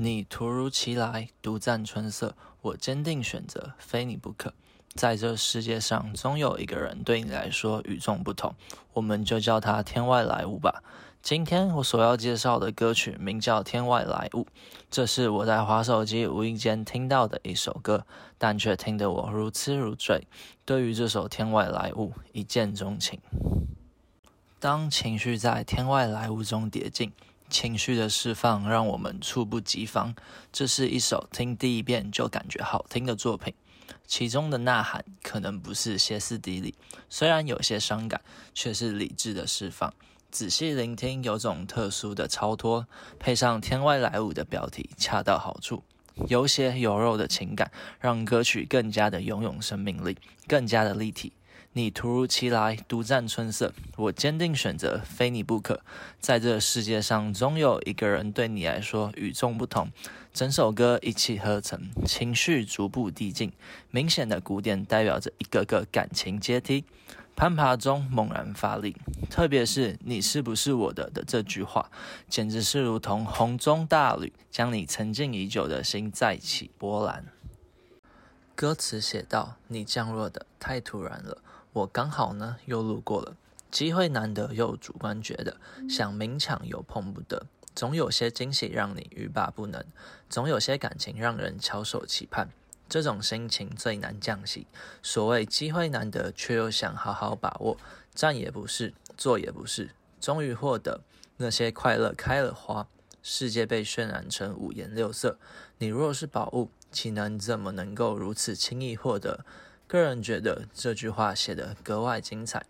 你突如其来，独占春色，我坚定选择，非你不可。在这世界上，总有一个人对你来说与众不同，我们就叫他天外来物吧。今天我所要介绍的歌曲名叫《天外来物》，这是我在滑手机无意间听到的一首歌，但却听得我如痴如醉，对于这首《天外来物》一见钟情。当情绪在天外来物中叠进。情绪的释放让我们猝不及防。这是一首听第一遍就感觉好听的作品，其中的呐喊可能不是歇斯底里，虽然有些伤感，却是理智的释放。仔细聆听，有种特殊的超脱，配上天外来物的标题，恰到好处。有血有肉的情感，让歌曲更加的拥有生命力，更加的立体。你突如其来，独占春色，我坚定选择，非你不可。在这世界上，总有一个人对你来说与众不同。整首歌一气呵成，情绪逐步递进，明显的鼓点代表着一个个感情阶梯，攀爬中猛然发力。特别是“你是不是我的”的这句话，简直是如同洪钟大吕，将你沉静已久的心再起波澜。歌词写道：“你降落的太突然了。”我刚好呢，又路过了，机会难得又主观觉得，想明抢又碰不得，总有些惊喜让你欲罢不能，总有些感情让人翘首期盼，这种心情最难降息。所谓机会难得，却又想好好把握，站也不是，坐也不是，终于获得那些快乐开了花，世界被渲染成五颜六色，你若是宝物，岂能怎么能够如此轻易获得？个人觉得这句话写得格外精彩，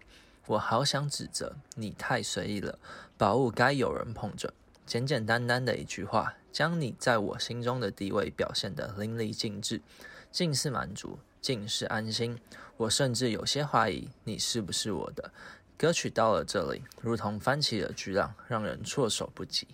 我好想指责你太随意了，宝物该有人捧着。简简单单的一句话，将你在我心中的地位表现得淋漓尽致，尽是满足，尽是安心。我甚至有些怀疑你是不是我的。歌曲到了这里，如同翻起了巨浪，让人措手不及。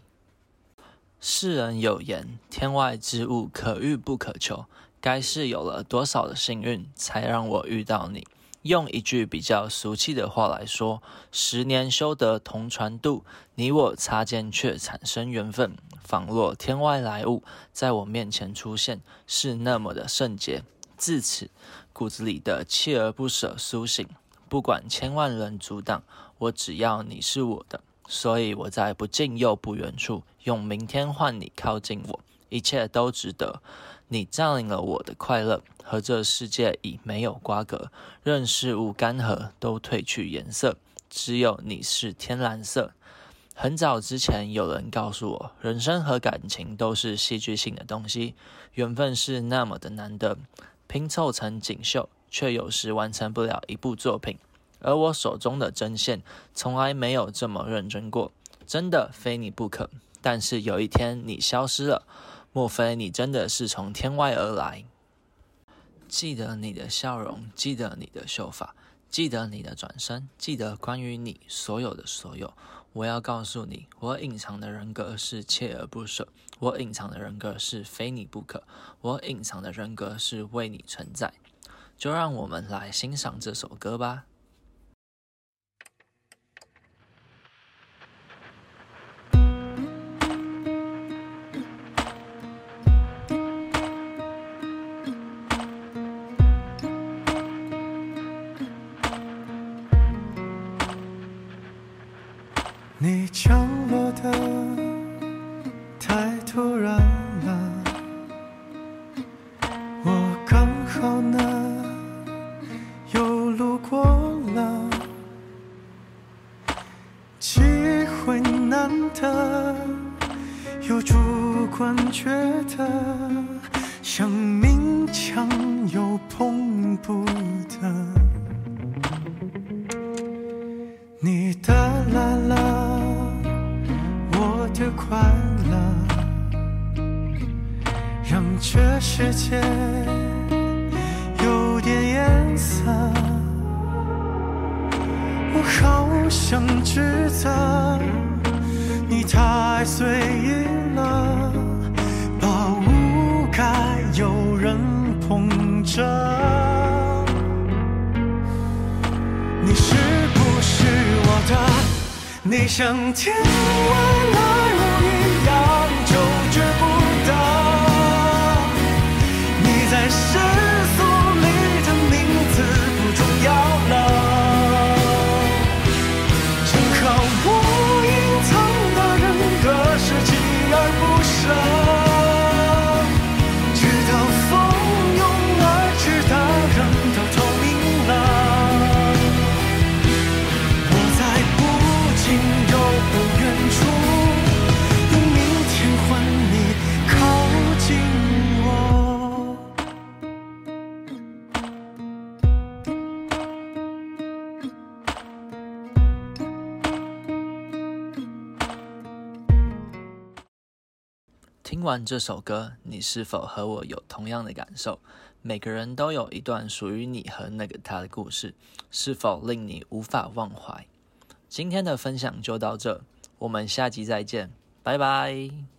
世人有言，天外之物可遇不可求。该是有了多少的幸运，才让我遇到你？用一句比较俗气的话来说，十年修得同船渡，你我擦肩却产生缘分，仿若天外来物，在我面前出现，是那么的圣洁。自此，骨子里的锲而不舍苏醒，不管千万人阻挡，我只要你是我的。所以我在不近又不远处，用明天换你靠近我。一切都值得，你占领了我的快乐，和这世界已没有瓜葛，任事物干涸都褪去颜色，只有你是天蓝色。很早之前有人告诉我，人生和感情都是戏剧性的东西，缘分是那么的难得，拼凑成锦绣，却有时完成不了一部作品。而我手中的针线，从来没有这么认真过，真的非你不可。但是有一天你消失了。莫非你真的是从天外而来？记得你的笑容，记得你的秀发，记得你的转身，记得关于你所有的所有。我要告诉你，我隐藏的人格是锲而不舍，我隐藏的人格是非你不可，我隐藏的人格是为你存在。就让我们来欣赏这首歌吧。你降落的太突然了，我刚好呢又路过了，机会难得，又主观觉得想勉强这世界有点颜色。我好想指责你太随意了，宝物该有人捧着。你是不是我的？你像天外来听完这首歌，你是否和我有同样的感受？每个人都有一段属于你和那个他的故事，是否令你无法忘怀？今天的分享就到这，我们下集再见，拜拜。